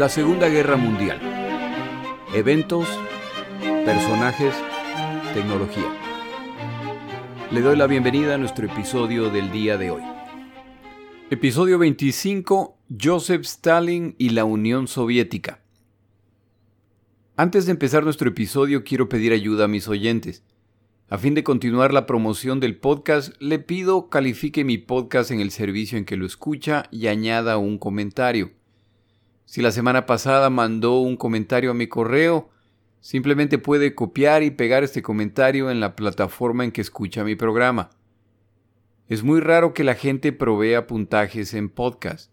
La Segunda Guerra Mundial. Eventos, personajes, tecnología. Le doy la bienvenida a nuestro episodio del día de hoy. Episodio 25. Joseph Stalin y la Unión Soviética. Antes de empezar nuestro episodio quiero pedir ayuda a mis oyentes. A fin de continuar la promoción del podcast, le pido califique mi podcast en el servicio en que lo escucha y añada un comentario. Si la semana pasada mandó un comentario a mi correo, simplemente puede copiar y pegar este comentario en la plataforma en que escucha mi programa. Es muy raro que la gente provea puntajes en podcast,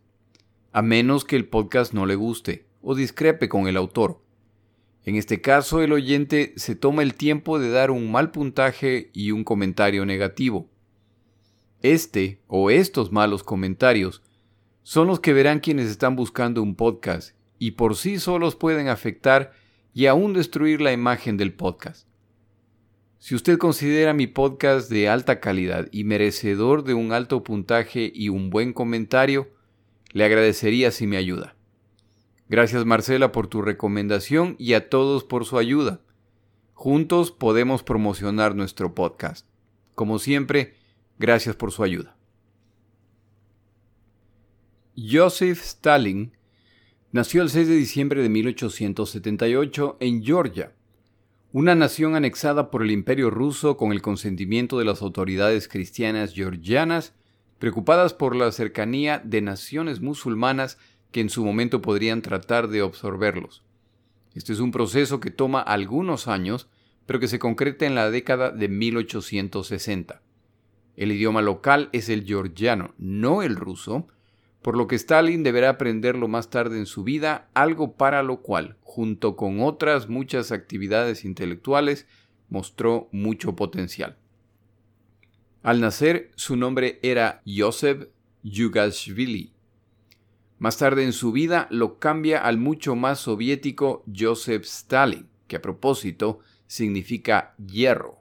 a menos que el podcast no le guste o discrepe con el autor. En este caso, el oyente se toma el tiempo de dar un mal puntaje y un comentario negativo. Este o estos malos comentarios son los que verán quienes están buscando un podcast y por sí solos pueden afectar y aún destruir la imagen del podcast. Si usted considera mi podcast de alta calidad y merecedor de un alto puntaje y un buen comentario, le agradecería si me ayuda. Gracias Marcela por tu recomendación y a todos por su ayuda. Juntos podemos promocionar nuestro podcast. Como siempre, gracias por su ayuda. Joseph Stalin nació el 6 de diciembre de 1878 en Georgia, una nación anexada por el Imperio ruso con el consentimiento de las autoridades cristianas georgianas, preocupadas por la cercanía de naciones musulmanas que en su momento podrían tratar de absorberlos. Este es un proceso que toma algunos años, pero que se concreta en la década de 1860. El idioma local es el georgiano, no el ruso, por lo que Stalin deberá aprenderlo más tarde en su vida, algo para lo cual, junto con otras muchas actividades intelectuales, mostró mucho potencial. Al nacer, su nombre era Yosef Yugashvili, más tarde en su vida lo cambia al mucho más soviético Joseph Stalin, que a propósito significa hierro,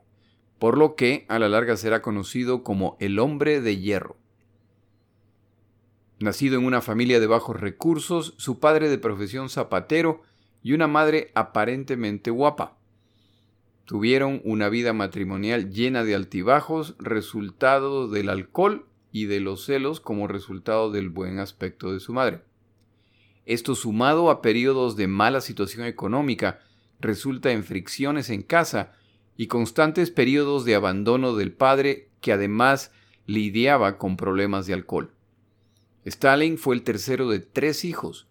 por lo que a la larga será conocido como el hombre de hierro. Nacido en una familia de bajos recursos, su padre de profesión zapatero y una madre aparentemente guapa. Tuvieron una vida matrimonial llena de altibajos, resultado del alcohol y de los celos como resultado del buen aspecto de su madre. Esto sumado a periodos de mala situación económica resulta en fricciones en casa y constantes periodos de abandono del padre que además lidiaba con problemas de alcohol. Stalin fue el tercero de tres hijos,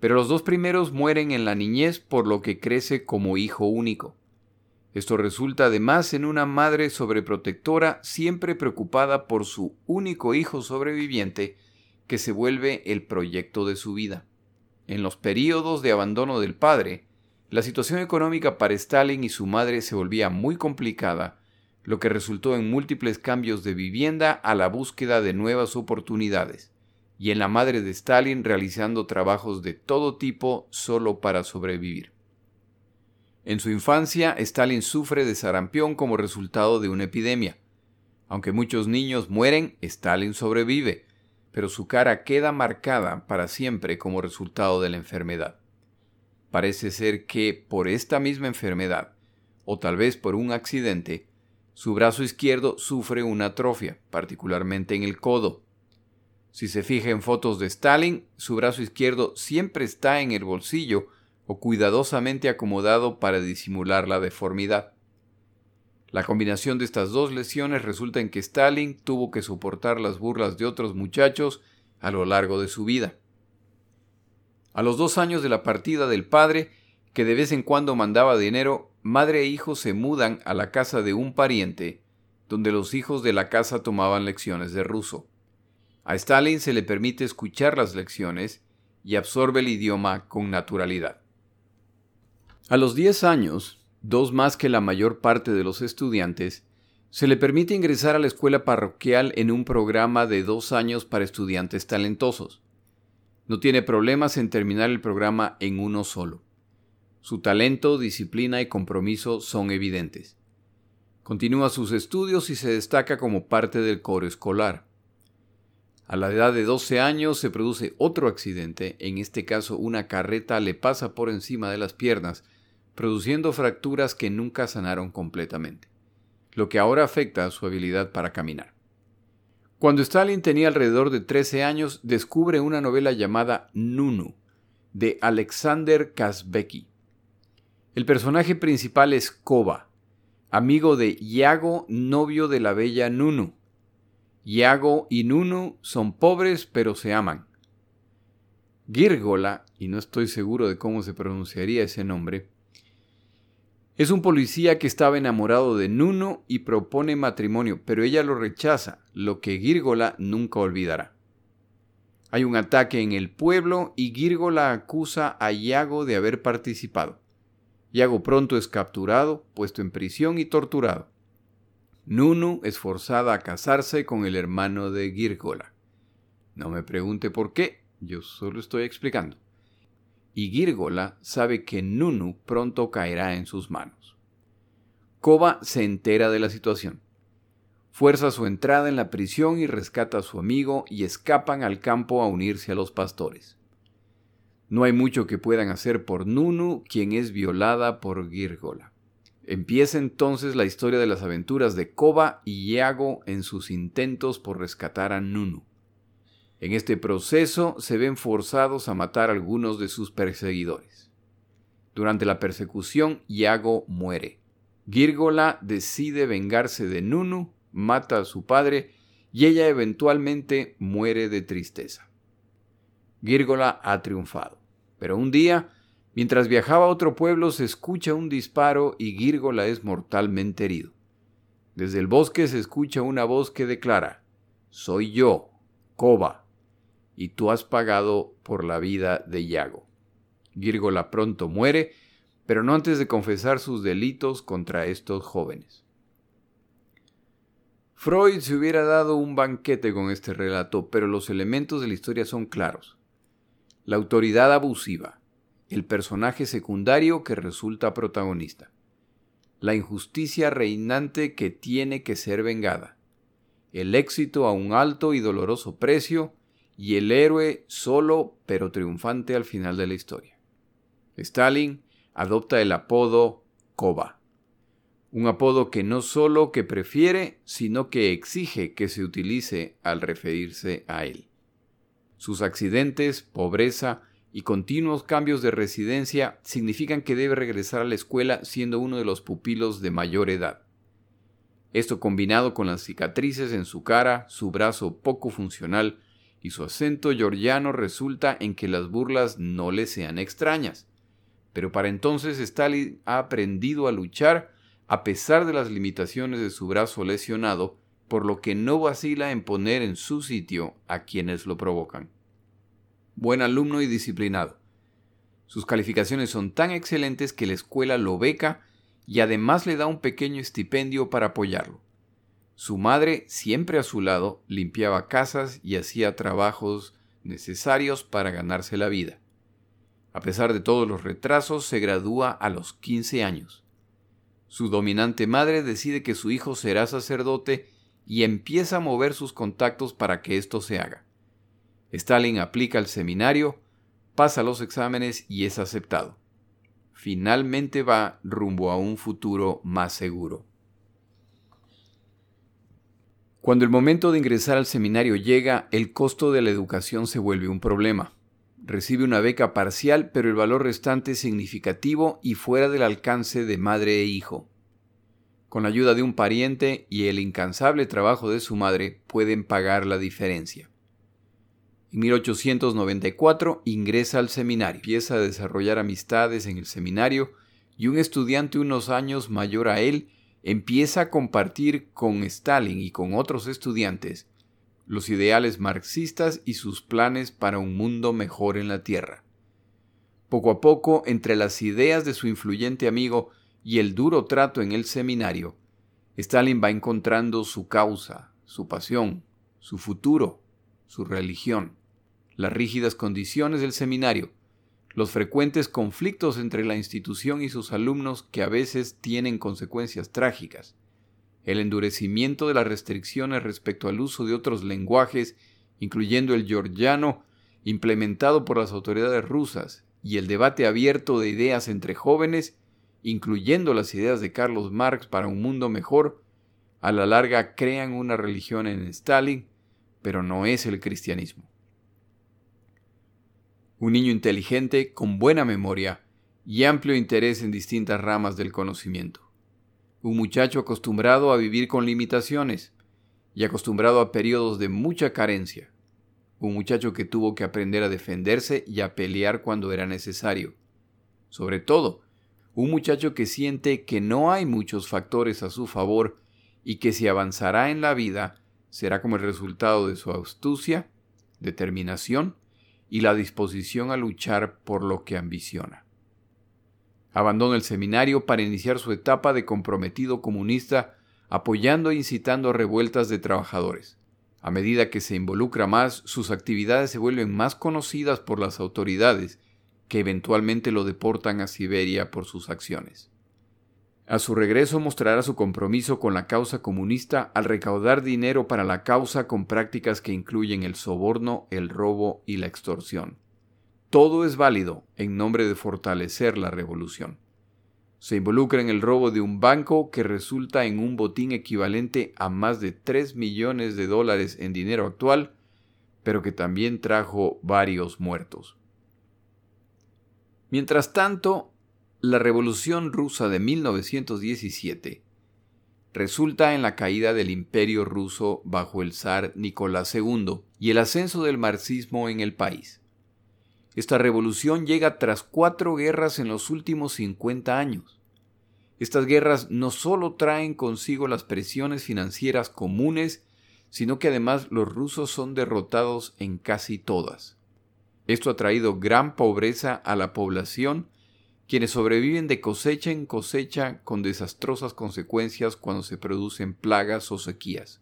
pero los dos primeros mueren en la niñez por lo que crece como hijo único. Esto resulta además en una madre sobreprotectora siempre preocupada por su único hijo sobreviviente que se vuelve el proyecto de su vida. En los períodos de abandono del padre, la situación económica para Stalin y su madre se volvía muy complicada, lo que resultó en múltiples cambios de vivienda a la búsqueda de nuevas oportunidades, y en la madre de Stalin realizando trabajos de todo tipo solo para sobrevivir. En su infancia, Stalin sufre de sarampión como resultado de una epidemia. Aunque muchos niños mueren, Stalin sobrevive, pero su cara queda marcada para siempre como resultado de la enfermedad. Parece ser que por esta misma enfermedad, o tal vez por un accidente, su brazo izquierdo sufre una atrofia, particularmente en el codo. Si se fija en fotos de Stalin, su brazo izquierdo siempre está en el bolsillo o cuidadosamente acomodado para disimular la deformidad. La combinación de estas dos lesiones resulta en que Stalin tuvo que soportar las burlas de otros muchachos a lo largo de su vida. A los dos años de la partida del padre, que de vez en cuando mandaba dinero, madre e hijo se mudan a la casa de un pariente, donde los hijos de la casa tomaban lecciones de ruso. A Stalin se le permite escuchar las lecciones y absorbe el idioma con naturalidad. A los 10 años, dos más que la mayor parte de los estudiantes, se le permite ingresar a la escuela parroquial en un programa de dos años para estudiantes talentosos. No tiene problemas en terminar el programa en uno solo. Su talento, disciplina y compromiso son evidentes. Continúa sus estudios y se destaca como parte del coro escolar. A la edad de 12 años se produce otro accidente, en este caso una carreta le pasa por encima de las piernas, produciendo fracturas que nunca sanaron completamente, lo que ahora afecta a su habilidad para caminar. Cuando Stalin tenía alrededor de 13 años, descubre una novela llamada Nunu, de Alexander Kazbeki. El personaje principal es Koba, amigo de Yago, novio de la bella Nunu. Yago y Nunu son pobres pero se aman. Gírgola, y no estoy seguro de cómo se pronunciaría ese nombre, es un policía que estaba enamorado de Nuno y propone matrimonio, pero ella lo rechaza, lo que Gírgola nunca olvidará. Hay un ataque en el pueblo y Gírgola acusa a Iago de haber participado. Iago pronto es capturado, puesto en prisión y torturado. Nunu es forzada a casarse con el hermano de Gírgola. No me pregunte por qué, yo solo estoy explicando. Y Gírgola sabe que Nunu pronto caerá en sus manos. Koba se entera de la situación. Fuerza su entrada en la prisión y rescata a su amigo y escapan al campo a unirse a los pastores. No hay mucho que puedan hacer por Nunu, quien es violada por Gírgola. Empieza entonces la historia de las aventuras de Koba y Iago en sus intentos por rescatar a Nunu. En este proceso se ven forzados a matar a algunos de sus perseguidores. Durante la persecución, Iago muere. Gírgola decide vengarse de Nunu, mata a su padre y ella eventualmente muere de tristeza. Gírgola ha triunfado, pero un día Mientras viajaba a otro pueblo se escucha un disparo y Gírgola es mortalmente herido. Desde el bosque se escucha una voz que declara, Soy yo, Koba, y tú has pagado por la vida de Yago. Gírgola pronto muere, pero no antes de confesar sus delitos contra estos jóvenes. Freud se hubiera dado un banquete con este relato, pero los elementos de la historia son claros. La autoridad abusiva, el personaje secundario que resulta protagonista. La injusticia reinante que tiene que ser vengada. El éxito a un alto y doloroso precio y el héroe solo pero triunfante al final de la historia. Stalin adopta el apodo Koba, un apodo que no solo que prefiere, sino que exige que se utilice al referirse a él. Sus accidentes, pobreza y continuos cambios de residencia significan que debe regresar a la escuela siendo uno de los pupilos de mayor edad. Esto combinado con las cicatrices en su cara, su brazo poco funcional y su acento georgiano resulta en que las burlas no le sean extrañas. Pero para entonces Stalin ha aprendido a luchar a pesar de las limitaciones de su brazo lesionado, por lo que no vacila en poner en su sitio a quienes lo provocan buen alumno y disciplinado. Sus calificaciones son tan excelentes que la escuela lo beca y además le da un pequeño estipendio para apoyarlo. Su madre, siempre a su lado, limpiaba casas y hacía trabajos necesarios para ganarse la vida. A pesar de todos los retrasos, se gradúa a los 15 años. Su dominante madre decide que su hijo será sacerdote y empieza a mover sus contactos para que esto se haga. Stalin aplica el seminario, pasa los exámenes y es aceptado. Finalmente va rumbo a un futuro más seguro. Cuando el momento de ingresar al seminario llega, el costo de la educación se vuelve un problema. Recibe una beca parcial, pero el valor restante es significativo y fuera del alcance de madre e hijo. Con la ayuda de un pariente y el incansable trabajo de su madre pueden pagar la diferencia. En 1894 ingresa al seminario, empieza a desarrollar amistades en el seminario y un estudiante unos años mayor a él empieza a compartir con Stalin y con otros estudiantes los ideales marxistas y sus planes para un mundo mejor en la Tierra. Poco a poco, entre las ideas de su influyente amigo y el duro trato en el seminario, Stalin va encontrando su causa, su pasión, su futuro, su religión las rígidas condiciones del seminario, los frecuentes conflictos entre la institución y sus alumnos que a veces tienen consecuencias trágicas, el endurecimiento de las restricciones respecto al uso de otros lenguajes incluyendo el georgiano implementado por las autoridades rusas y el debate abierto de ideas entre jóvenes, incluyendo las ideas de Carlos Marx para un mundo mejor, a la larga crean una religión en Stalin, pero no es el cristianismo. Un niño inteligente, con buena memoria y amplio interés en distintas ramas del conocimiento. Un muchacho acostumbrado a vivir con limitaciones y acostumbrado a periodos de mucha carencia. Un muchacho que tuvo que aprender a defenderse y a pelear cuando era necesario. Sobre todo, un muchacho que siente que no hay muchos factores a su favor y que si avanzará en la vida será como el resultado de su astucia, determinación y la disposición a luchar por lo que ambiciona. Abandona el seminario para iniciar su etapa de comprometido comunista apoyando e incitando revueltas de trabajadores. A medida que se involucra más, sus actividades se vuelven más conocidas por las autoridades, que eventualmente lo deportan a Siberia por sus acciones. A su regreso mostrará su compromiso con la causa comunista al recaudar dinero para la causa con prácticas que incluyen el soborno, el robo y la extorsión. Todo es válido en nombre de fortalecer la revolución. Se involucra en el robo de un banco que resulta en un botín equivalente a más de 3 millones de dólares en dinero actual, pero que también trajo varios muertos. Mientras tanto, la Revolución rusa de 1917 resulta en la caída del imperio ruso bajo el zar Nicolás II y el ascenso del marxismo en el país. Esta revolución llega tras cuatro guerras en los últimos 50 años. Estas guerras no solo traen consigo las presiones financieras comunes, sino que además los rusos son derrotados en casi todas. Esto ha traído gran pobreza a la población quienes sobreviven de cosecha en cosecha con desastrosas consecuencias cuando se producen plagas o sequías.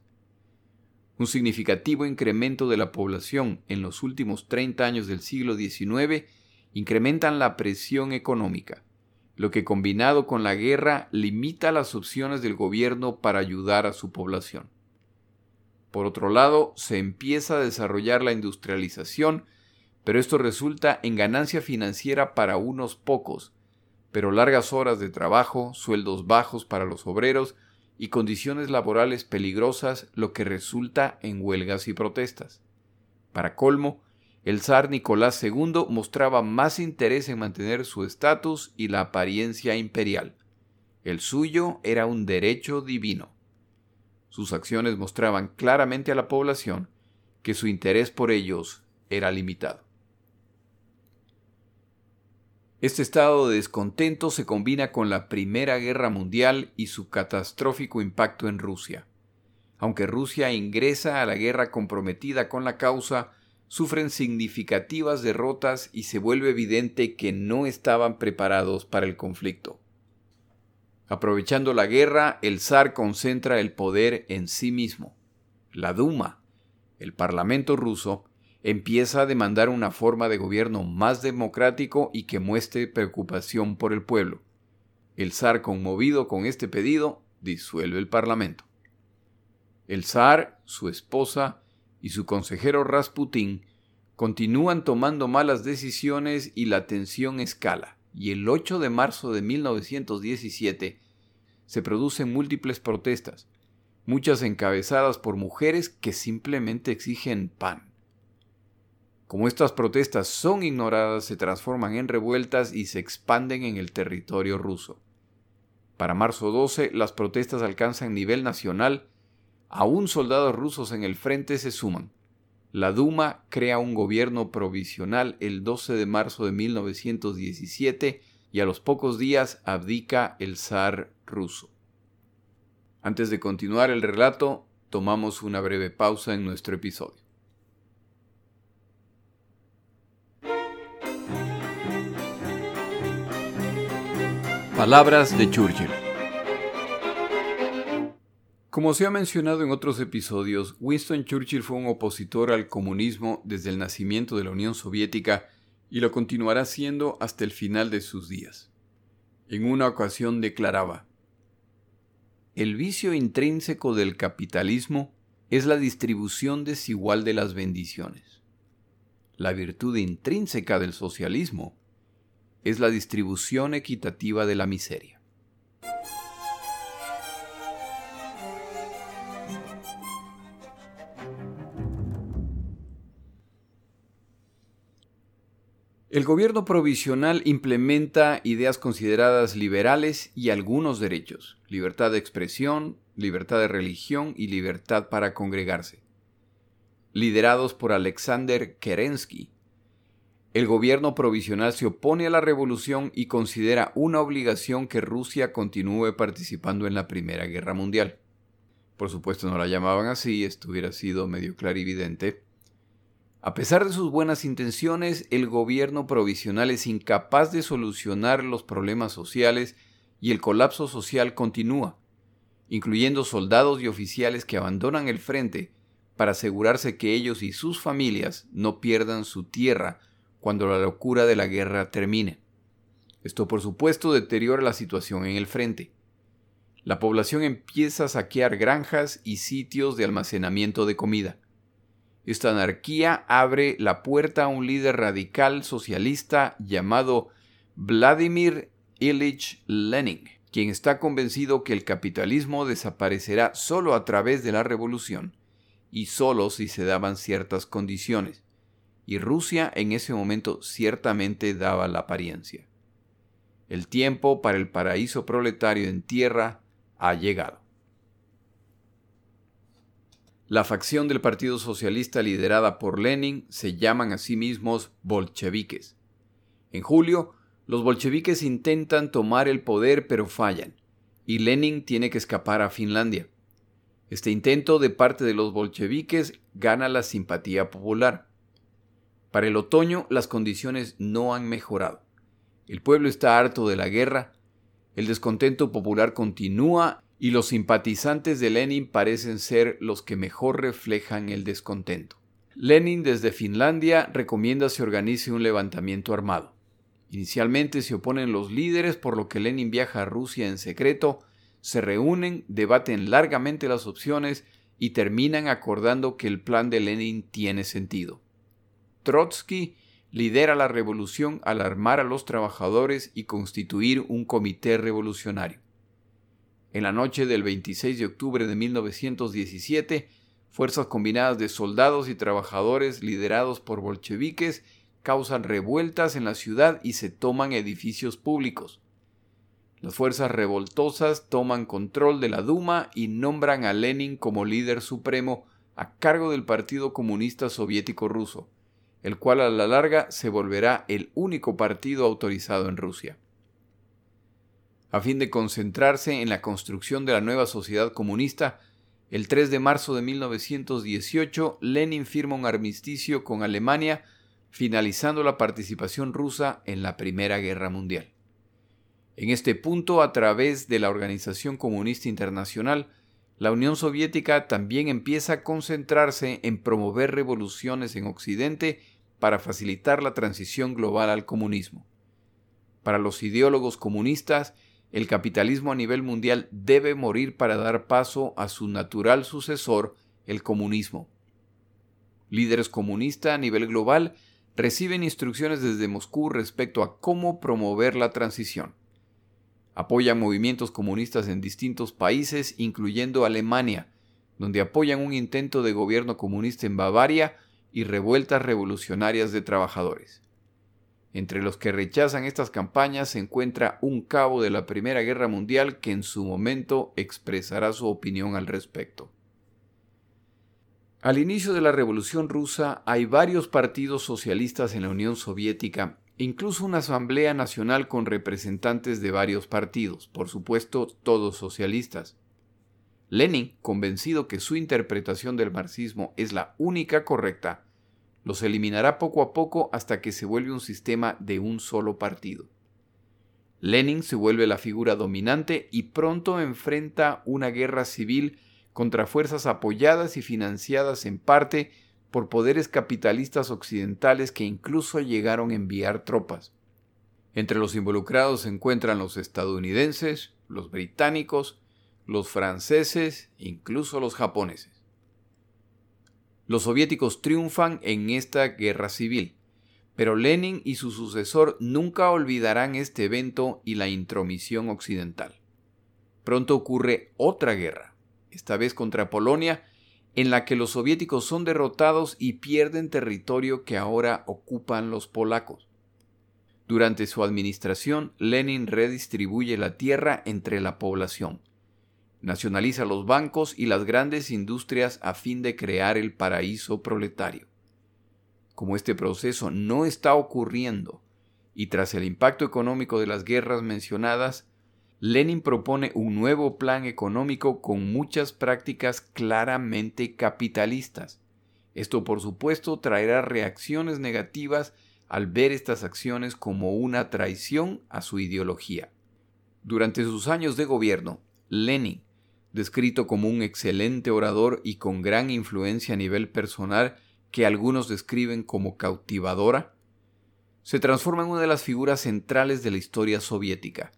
Un significativo incremento de la población en los últimos 30 años del siglo XIX incrementan la presión económica, lo que combinado con la guerra limita las opciones del gobierno para ayudar a su población. Por otro lado, se empieza a desarrollar la industrialización, pero esto resulta en ganancia financiera para unos pocos, pero largas horas de trabajo, sueldos bajos para los obreros y condiciones laborales peligrosas, lo que resulta en huelgas y protestas. Para colmo, el zar Nicolás II mostraba más interés en mantener su estatus y la apariencia imperial. El suyo era un derecho divino. Sus acciones mostraban claramente a la población que su interés por ellos era limitado. Este estado de descontento se combina con la Primera Guerra Mundial y su catastrófico impacto en Rusia. Aunque Rusia ingresa a la guerra comprometida con la causa, sufren significativas derrotas y se vuelve evidente que no estaban preparados para el conflicto. Aprovechando la guerra, el zar concentra el poder en sí mismo. La Duma, el Parlamento ruso, empieza a demandar una forma de gobierno más democrático y que muestre preocupación por el pueblo. El zar, conmovido con este pedido, disuelve el parlamento. El zar, su esposa y su consejero Rasputín continúan tomando malas decisiones y la tensión escala, y el 8 de marzo de 1917 se producen múltiples protestas, muchas encabezadas por mujeres que simplemente exigen pan. Como estas protestas son ignoradas, se transforman en revueltas y se expanden en el territorio ruso. Para marzo 12, las protestas alcanzan nivel nacional. Aún soldados rusos en el frente se suman. La Duma crea un gobierno provisional el 12 de marzo de 1917 y a los pocos días abdica el zar ruso. Antes de continuar el relato, tomamos una breve pausa en nuestro episodio. Palabras de Churchill. Como se ha mencionado en otros episodios, Winston Churchill fue un opositor al comunismo desde el nacimiento de la Unión Soviética y lo continuará siendo hasta el final de sus días. En una ocasión declaraba, El vicio intrínseco del capitalismo es la distribución desigual de las bendiciones. La virtud intrínseca del socialismo es la distribución equitativa de la miseria. El gobierno provisional implementa ideas consideradas liberales y algunos derechos, libertad de expresión, libertad de religión y libertad para congregarse. Liderados por Alexander Kerensky, el gobierno provisional se opone a la revolución y considera una obligación que Rusia continúe participando en la Primera Guerra Mundial. Por supuesto no la llamaban así, esto hubiera sido medio clarividente, a pesar de sus buenas intenciones, el gobierno provisional es incapaz de solucionar los problemas sociales y el colapso social continúa, incluyendo soldados y oficiales que abandonan el frente para asegurarse que ellos y sus familias no pierdan su tierra cuando la locura de la guerra termine. Esto por supuesto deteriora la situación en el frente. La población empieza a saquear granjas y sitios de almacenamiento de comida. Esta anarquía abre la puerta a un líder radical socialista llamado Vladimir Ilich Lenin, quien está convencido que el capitalismo desaparecerá solo a través de la revolución y solo si se daban ciertas condiciones. Y Rusia en ese momento ciertamente daba la apariencia. El tiempo para el paraíso proletario en tierra ha llegado. La facción del Partido Socialista liderada por Lenin se llaman a sí mismos bolcheviques. En julio, los bolcheviques intentan tomar el poder pero fallan, y Lenin tiene que escapar a Finlandia. Este intento de parte de los bolcheviques gana la simpatía popular. Para el otoño las condiciones no han mejorado. El pueblo está harto de la guerra, el descontento popular continúa y los simpatizantes de Lenin parecen ser los que mejor reflejan el descontento. Lenin desde Finlandia recomienda se organice un levantamiento armado. Inicialmente se oponen los líderes, por lo que Lenin viaja a Rusia en secreto, se reúnen, debaten largamente las opciones y terminan acordando que el plan de Lenin tiene sentido. Trotsky lidera la revolución al armar a los trabajadores y constituir un comité revolucionario. En la noche del 26 de octubre de 1917, fuerzas combinadas de soldados y trabajadores liderados por bolcheviques causan revueltas en la ciudad y se toman edificios públicos. Las fuerzas revoltosas toman control de la Duma y nombran a Lenin como líder supremo a cargo del Partido Comunista Soviético Ruso, el cual a la larga se volverá el único partido autorizado en Rusia a fin de concentrarse en la construcción de la nueva sociedad comunista, el 3 de marzo de 1918 Lenin firma un armisticio con Alemania, finalizando la participación rusa en la Primera Guerra Mundial. En este punto, a través de la Organización Comunista Internacional, la Unión Soviética también empieza a concentrarse en promover revoluciones en Occidente para facilitar la transición global al comunismo. Para los ideólogos comunistas, el capitalismo a nivel mundial debe morir para dar paso a su natural sucesor, el comunismo. Líderes comunistas a nivel global reciben instrucciones desde Moscú respecto a cómo promover la transición. Apoyan movimientos comunistas en distintos países, incluyendo Alemania, donde apoyan un intento de gobierno comunista en Bavaria y revueltas revolucionarias de trabajadores. Entre los que rechazan estas campañas se encuentra un cabo de la Primera Guerra Mundial que en su momento expresará su opinión al respecto. Al inicio de la Revolución rusa hay varios partidos socialistas en la Unión Soviética, incluso una Asamblea Nacional con representantes de varios partidos, por supuesto todos socialistas. Lenin, convencido que su interpretación del marxismo es la única correcta, los eliminará poco a poco hasta que se vuelve un sistema de un solo partido. Lenin se vuelve la figura dominante y pronto enfrenta una guerra civil contra fuerzas apoyadas y financiadas en parte por poderes capitalistas occidentales que incluso llegaron a enviar tropas. Entre los involucrados se encuentran los estadounidenses, los británicos, los franceses incluso los japoneses. Los soviéticos triunfan en esta guerra civil, pero Lenin y su sucesor nunca olvidarán este evento y la intromisión occidental. Pronto ocurre otra guerra, esta vez contra Polonia, en la que los soviéticos son derrotados y pierden territorio que ahora ocupan los polacos. Durante su administración, Lenin redistribuye la tierra entre la población. Nacionaliza los bancos y las grandes industrias a fin de crear el paraíso proletario. Como este proceso no está ocurriendo, y tras el impacto económico de las guerras mencionadas, Lenin propone un nuevo plan económico con muchas prácticas claramente capitalistas. Esto por supuesto traerá reacciones negativas al ver estas acciones como una traición a su ideología. Durante sus años de gobierno, Lenin, descrito como un excelente orador y con gran influencia a nivel personal que algunos describen como cautivadora, se transforma en una de las figuras centrales de la historia soviética,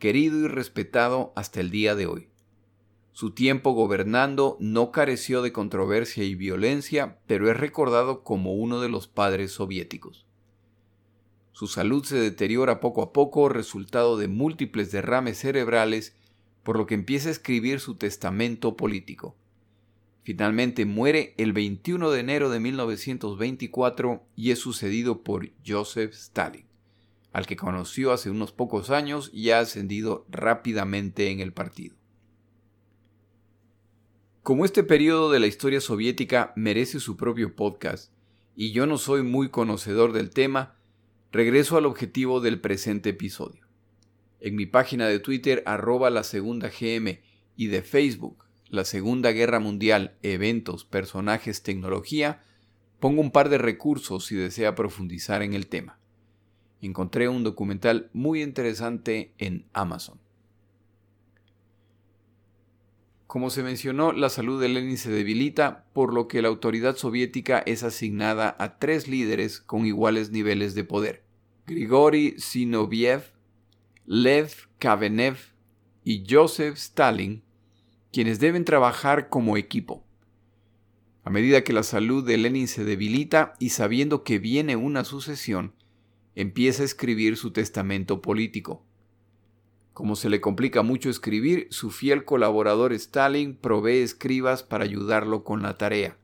querido y respetado hasta el día de hoy. Su tiempo gobernando no careció de controversia y violencia, pero es recordado como uno de los padres soviéticos. Su salud se deteriora poco a poco, resultado de múltiples derrames cerebrales, por lo que empieza a escribir su testamento político. Finalmente muere el 21 de enero de 1924 y es sucedido por Joseph Stalin al que conoció hace unos pocos años y ha ascendido rápidamente en el partido. Como este periodo de la historia soviética merece su propio podcast, y yo no soy muy conocedor del tema, regreso al objetivo del presente episodio. En mi página de Twitter arroba la segunda GM y de Facebook, la Segunda Guerra Mundial, eventos, personajes, tecnología, pongo un par de recursos si desea profundizar en el tema encontré un documental muy interesante en Amazon. Como se mencionó, la salud de Lenin se debilita, por lo que la autoridad soviética es asignada a tres líderes con iguales niveles de poder. Grigori Zinoviev, Lev Kavenev y Joseph Stalin, quienes deben trabajar como equipo. A medida que la salud de Lenin se debilita y sabiendo que viene una sucesión, empieza a escribir su testamento político. Como se le complica mucho escribir, su fiel colaborador Stalin provee escribas para ayudarlo con la tarea.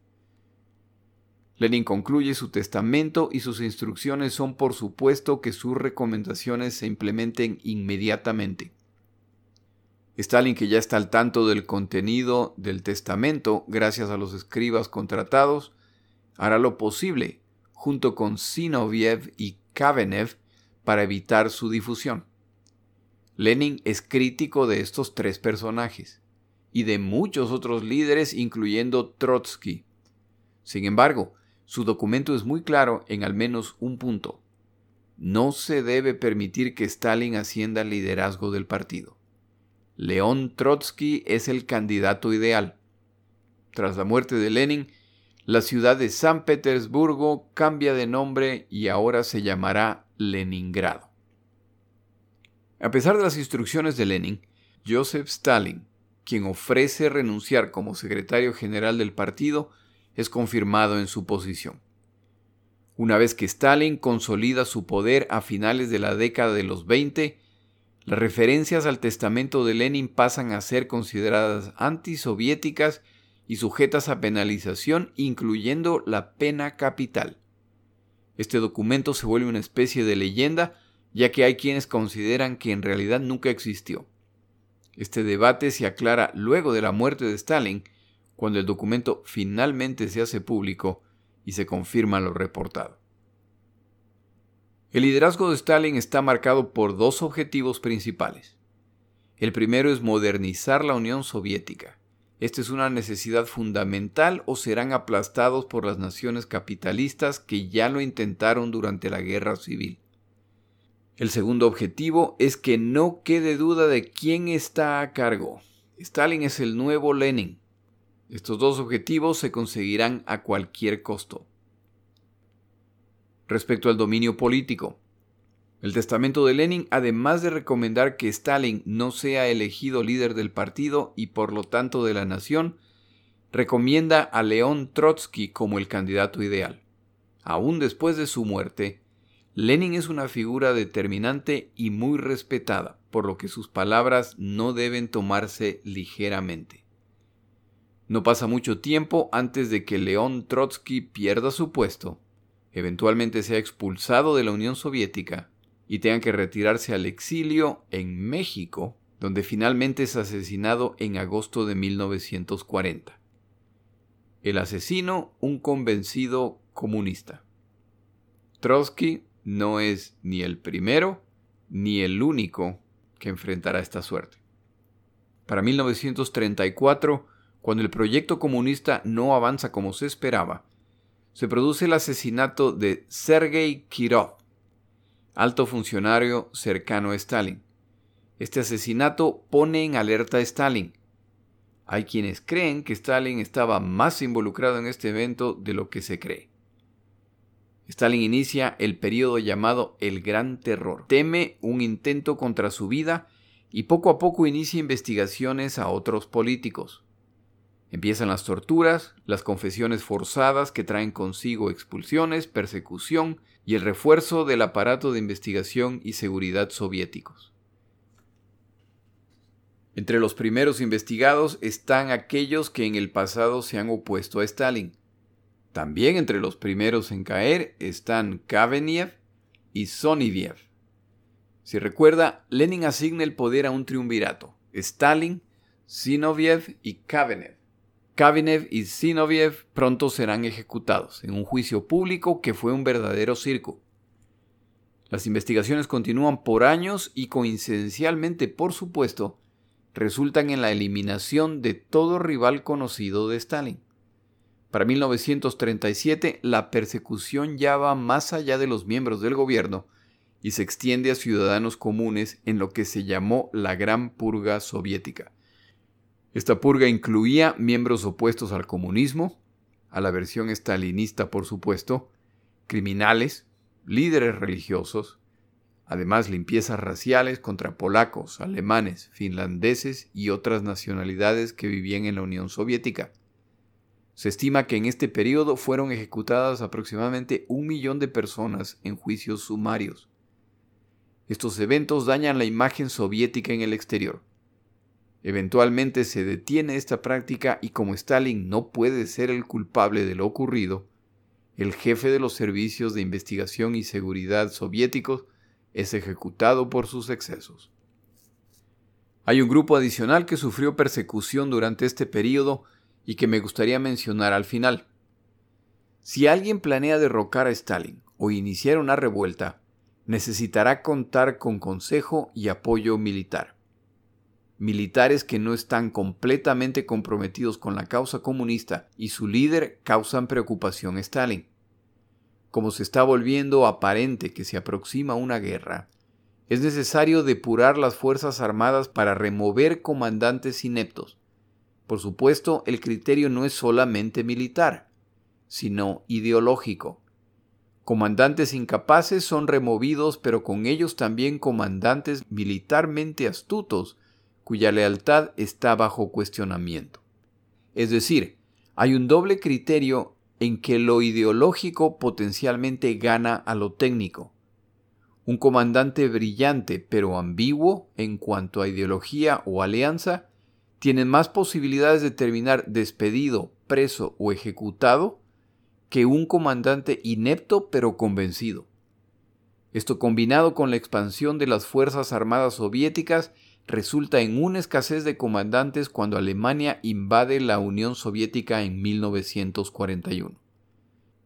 Lenin concluye su testamento y sus instrucciones son por supuesto que sus recomendaciones se implementen inmediatamente. Stalin, que ya está al tanto del contenido del testamento gracias a los escribas contratados, hará lo posible, junto con Zinoviev y Kavenev para evitar su difusión. Lenin es crítico de estos tres personajes y de muchos otros líderes incluyendo Trotsky. Sin embargo, su documento es muy claro en al menos un punto. No se debe permitir que Stalin ascienda al liderazgo del partido. León Trotsky es el candidato ideal. Tras la muerte de Lenin, la ciudad de San Petersburgo cambia de nombre y ahora se llamará Leningrado. A pesar de las instrucciones de Lenin, Joseph Stalin, quien ofrece renunciar como secretario general del partido, es confirmado en su posición. Una vez que Stalin consolida su poder a finales de la década de los 20, las referencias al testamento de Lenin pasan a ser consideradas antisoviéticas y sujetas a penalización, incluyendo la pena capital. Este documento se vuelve una especie de leyenda, ya que hay quienes consideran que en realidad nunca existió. Este debate se aclara luego de la muerte de Stalin, cuando el documento finalmente se hace público y se confirma lo reportado. El liderazgo de Stalin está marcado por dos objetivos principales. El primero es modernizar la Unión Soviética, esta es una necesidad fundamental o serán aplastados por las naciones capitalistas que ya lo intentaron durante la guerra civil. El segundo objetivo es que no quede duda de quién está a cargo. Stalin es el nuevo Lenin. Estos dos objetivos se conseguirán a cualquier costo. Respecto al dominio político, el testamento de Lenin, además de recomendar que Stalin no sea elegido líder del partido y por lo tanto de la nación, recomienda a León Trotsky como el candidato ideal. Aún después de su muerte, Lenin es una figura determinante y muy respetada, por lo que sus palabras no deben tomarse ligeramente. No pasa mucho tiempo antes de que León Trotsky pierda su puesto, eventualmente sea expulsado de la Unión Soviética y tenga que retirarse al exilio en México, donde finalmente es asesinado en agosto de 1940. El asesino, un convencido comunista. Trotsky no es ni el primero ni el único que enfrentará esta suerte. Para 1934, cuando el proyecto comunista no avanza como se esperaba, se produce el asesinato de Sergei Kirov, alto funcionario cercano a Stalin. Este asesinato pone en alerta a Stalin. Hay quienes creen que Stalin estaba más involucrado en este evento de lo que se cree. Stalin inicia el periodo llamado el Gran Terror. Teme un intento contra su vida y poco a poco inicia investigaciones a otros políticos. Empiezan las torturas, las confesiones forzadas que traen consigo expulsiones, persecución y el refuerzo del aparato de investigación y seguridad soviéticos. Entre los primeros investigados están aquellos que en el pasado se han opuesto a Stalin. También entre los primeros en caer están Kaveniev y Soniviev. Si recuerda, Lenin asigna el poder a un triunvirato, Stalin, Zinoviev y Kaveniev. Kavinev y Zinoviev pronto serán ejecutados en un juicio público que fue un verdadero circo. Las investigaciones continúan por años y coincidencialmente, por supuesto, resultan en la eliminación de todo rival conocido de Stalin. Para 1937, la persecución ya va más allá de los miembros del gobierno y se extiende a ciudadanos comunes en lo que se llamó la Gran Purga Soviética. Esta purga incluía miembros opuestos al comunismo, a la versión estalinista por supuesto, criminales, líderes religiosos, además limpiezas raciales contra polacos, alemanes, finlandeses y otras nacionalidades que vivían en la Unión Soviética. Se estima que en este periodo fueron ejecutadas aproximadamente un millón de personas en juicios sumarios. Estos eventos dañan la imagen soviética en el exterior. Eventualmente se detiene esta práctica y como Stalin no puede ser el culpable de lo ocurrido, el jefe de los servicios de investigación y seguridad soviéticos es ejecutado por sus excesos. Hay un grupo adicional que sufrió persecución durante este periodo y que me gustaría mencionar al final. Si alguien planea derrocar a Stalin o iniciar una revuelta, necesitará contar con consejo y apoyo militar militares que no están completamente comprometidos con la causa comunista y su líder causan preocupación a Stalin. Como se está volviendo aparente que se aproxima una guerra, es necesario depurar las Fuerzas Armadas para remover comandantes ineptos. Por supuesto, el criterio no es solamente militar, sino ideológico. Comandantes incapaces son removidos, pero con ellos también comandantes militarmente astutos cuya lealtad está bajo cuestionamiento. Es decir, hay un doble criterio en que lo ideológico potencialmente gana a lo técnico. Un comandante brillante pero ambiguo en cuanto a ideología o alianza tiene más posibilidades de terminar despedido, preso o ejecutado que un comandante inepto pero convencido. Esto combinado con la expansión de las Fuerzas Armadas soviéticas resulta en una escasez de comandantes cuando Alemania invade la Unión Soviética en 1941.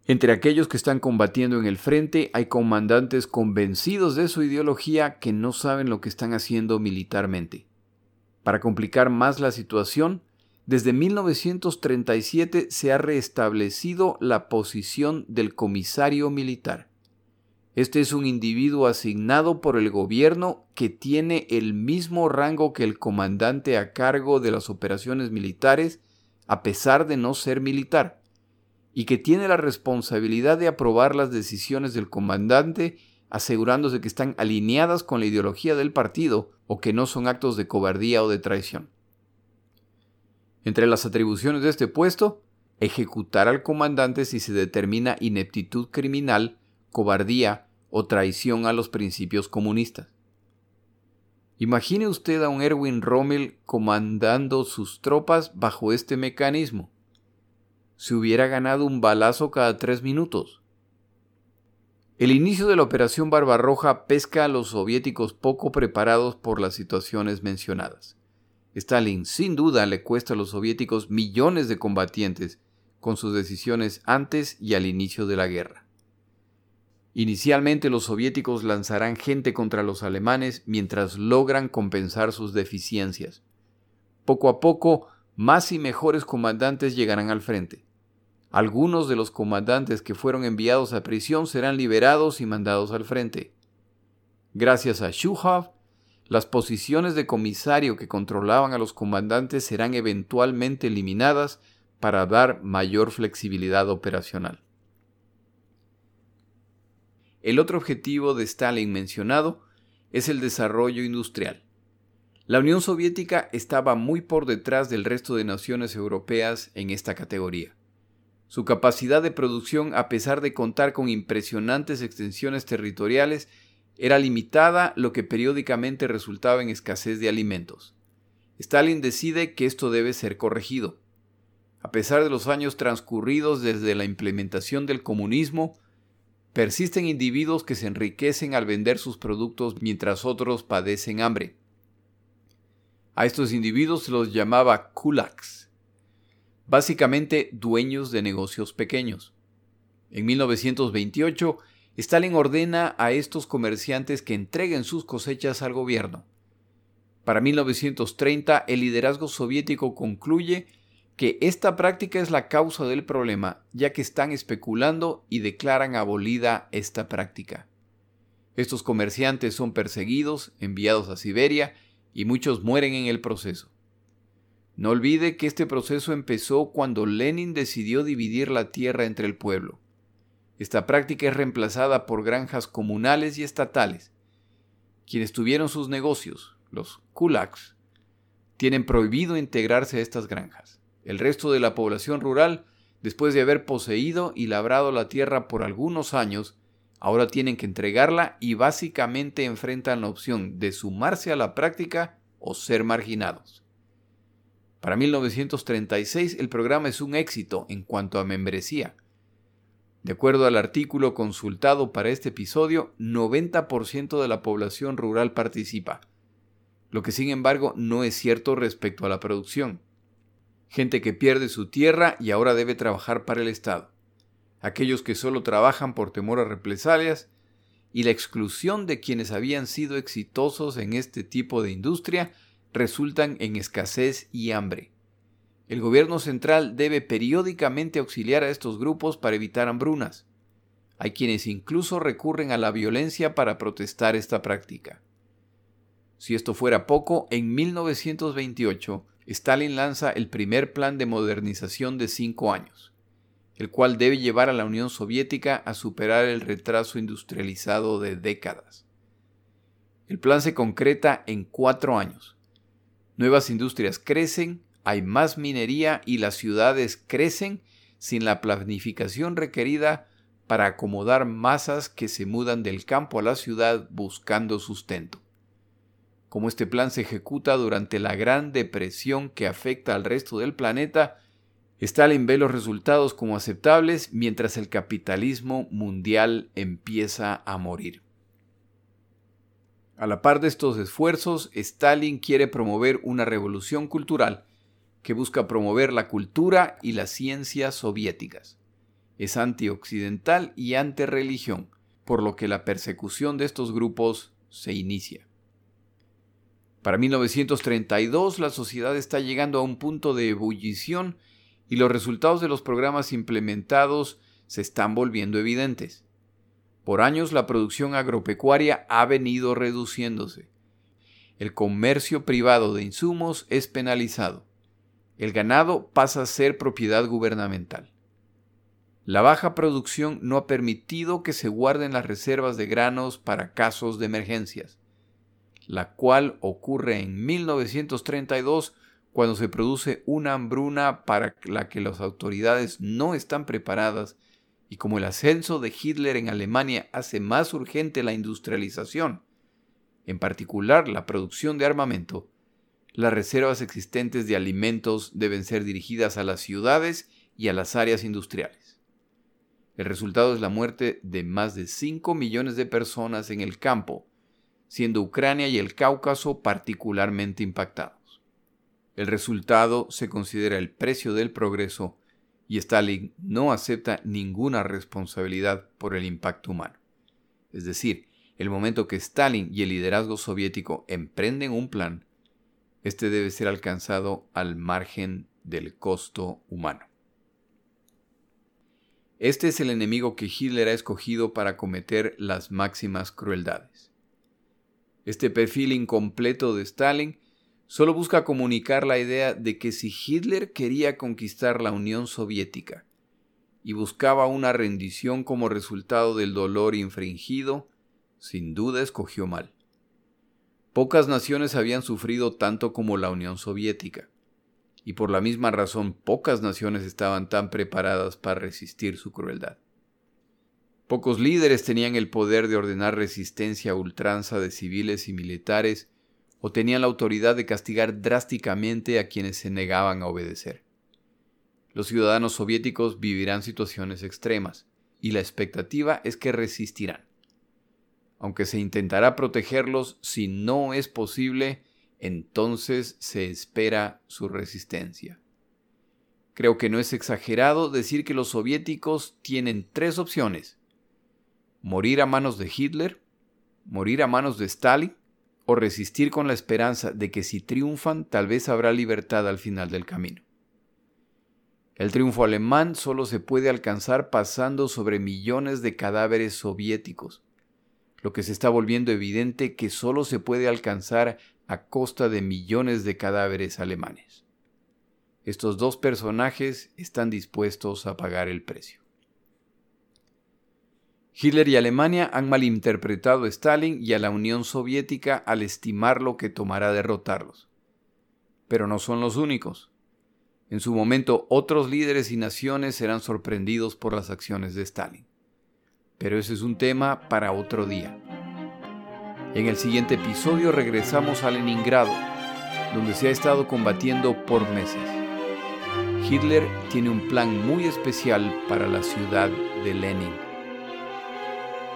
Entre aquellos que están combatiendo en el frente hay comandantes convencidos de su ideología que no saben lo que están haciendo militarmente. Para complicar más la situación, desde 1937 se ha restablecido la posición del comisario militar. Este es un individuo asignado por el gobierno que tiene el mismo rango que el comandante a cargo de las operaciones militares, a pesar de no ser militar, y que tiene la responsabilidad de aprobar las decisiones del comandante, asegurándose que están alineadas con la ideología del partido o que no son actos de cobardía o de traición. Entre las atribuciones de este puesto, ejecutar al comandante si se determina ineptitud criminal, cobardía o traición a los principios comunistas. Imagine usted a un Erwin Rommel comandando sus tropas bajo este mecanismo. Se hubiera ganado un balazo cada tres minutos. El inicio de la Operación Barbarroja pesca a los soviéticos poco preparados por las situaciones mencionadas. Stalin sin duda le cuesta a los soviéticos millones de combatientes con sus decisiones antes y al inicio de la guerra. Inicialmente los soviéticos lanzarán gente contra los alemanes mientras logran compensar sus deficiencias. Poco a poco, más y mejores comandantes llegarán al frente. Algunos de los comandantes que fueron enviados a prisión serán liberados y mandados al frente. Gracias a Shuhov, las posiciones de comisario que controlaban a los comandantes serán eventualmente eliminadas para dar mayor flexibilidad operacional. El otro objetivo de Stalin mencionado es el desarrollo industrial. La Unión Soviética estaba muy por detrás del resto de naciones europeas en esta categoría. Su capacidad de producción, a pesar de contar con impresionantes extensiones territoriales, era limitada, lo que periódicamente resultaba en escasez de alimentos. Stalin decide que esto debe ser corregido. A pesar de los años transcurridos desde la implementación del comunismo, Persisten individuos que se enriquecen al vender sus productos mientras otros padecen hambre. A estos individuos se los llamaba kulaks, básicamente dueños de negocios pequeños. En 1928, Stalin ordena a estos comerciantes que entreguen sus cosechas al gobierno. Para 1930, el liderazgo soviético concluye que esta práctica es la causa del problema, ya que están especulando y declaran abolida esta práctica. Estos comerciantes son perseguidos, enviados a Siberia y muchos mueren en el proceso. No olvide que este proceso empezó cuando Lenin decidió dividir la tierra entre el pueblo. Esta práctica es reemplazada por granjas comunales y estatales. Quienes tuvieron sus negocios, los kulaks, tienen prohibido integrarse a estas granjas. El resto de la población rural, después de haber poseído y labrado la tierra por algunos años, ahora tienen que entregarla y básicamente enfrentan la opción de sumarse a la práctica o ser marginados. Para 1936 el programa es un éxito en cuanto a membresía. De acuerdo al artículo consultado para este episodio, 90% de la población rural participa, lo que sin embargo no es cierto respecto a la producción gente que pierde su tierra y ahora debe trabajar para el Estado, aquellos que solo trabajan por temor a represalias, y la exclusión de quienes habían sido exitosos en este tipo de industria resultan en escasez y hambre. El gobierno central debe periódicamente auxiliar a estos grupos para evitar hambrunas. Hay quienes incluso recurren a la violencia para protestar esta práctica. Si esto fuera poco, en 1928 Stalin lanza el primer plan de modernización de cinco años, el cual debe llevar a la Unión Soviética a superar el retraso industrializado de décadas. El plan se concreta en cuatro años. Nuevas industrias crecen, hay más minería y las ciudades crecen sin la planificación requerida para acomodar masas que se mudan del campo a la ciudad buscando sustento como este plan se ejecuta durante la Gran Depresión que afecta al resto del planeta, Stalin ve los resultados como aceptables mientras el capitalismo mundial empieza a morir. A la par de estos esfuerzos, Stalin quiere promover una revolución cultural que busca promover la cultura y las ciencias soviéticas. Es antioccidental y antirreligión, por lo que la persecución de estos grupos se inicia. Para 1932 la sociedad está llegando a un punto de ebullición y los resultados de los programas implementados se están volviendo evidentes. Por años la producción agropecuaria ha venido reduciéndose. El comercio privado de insumos es penalizado. El ganado pasa a ser propiedad gubernamental. La baja producción no ha permitido que se guarden las reservas de granos para casos de emergencias la cual ocurre en 1932 cuando se produce una hambruna para la que las autoridades no están preparadas y como el ascenso de Hitler en Alemania hace más urgente la industrialización, en particular la producción de armamento, las reservas existentes de alimentos deben ser dirigidas a las ciudades y a las áreas industriales. El resultado es la muerte de más de 5 millones de personas en el campo, siendo Ucrania y el Cáucaso particularmente impactados. El resultado se considera el precio del progreso y Stalin no acepta ninguna responsabilidad por el impacto humano. Es decir, el momento que Stalin y el liderazgo soviético emprenden un plan, este debe ser alcanzado al margen del costo humano. Este es el enemigo que Hitler ha escogido para cometer las máximas crueldades. Este perfil incompleto de Stalin solo busca comunicar la idea de que si Hitler quería conquistar la Unión Soviética y buscaba una rendición como resultado del dolor infringido, sin duda escogió mal. Pocas naciones habían sufrido tanto como la Unión Soviética, y por la misma razón pocas naciones estaban tan preparadas para resistir su crueldad. Pocos líderes tenían el poder de ordenar resistencia a ultranza de civiles y militares o tenían la autoridad de castigar drásticamente a quienes se negaban a obedecer. Los ciudadanos soviéticos vivirán situaciones extremas, y la expectativa es que resistirán. Aunque se intentará protegerlos, si no es posible, entonces se espera su resistencia. Creo que no es exagerado decir que los soviéticos tienen tres opciones. Morir a manos de Hitler, morir a manos de Stalin o resistir con la esperanza de que si triunfan tal vez habrá libertad al final del camino. El triunfo alemán solo se puede alcanzar pasando sobre millones de cadáveres soviéticos, lo que se está volviendo evidente que solo se puede alcanzar a costa de millones de cadáveres alemanes. Estos dos personajes están dispuestos a pagar el precio. Hitler y Alemania han malinterpretado a Stalin y a la Unión Soviética al estimar lo que tomará derrotarlos. Pero no son los únicos. En su momento otros líderes y naciones serán sorprendidos por las acciones de Stalin. Pero ese es un tema para otro día. En el siguiente episodio regresamos a Leningrado, donde se ha estado combatiendo por meses. Hitler tiene un plan muy especial para la ciudad de Lenin.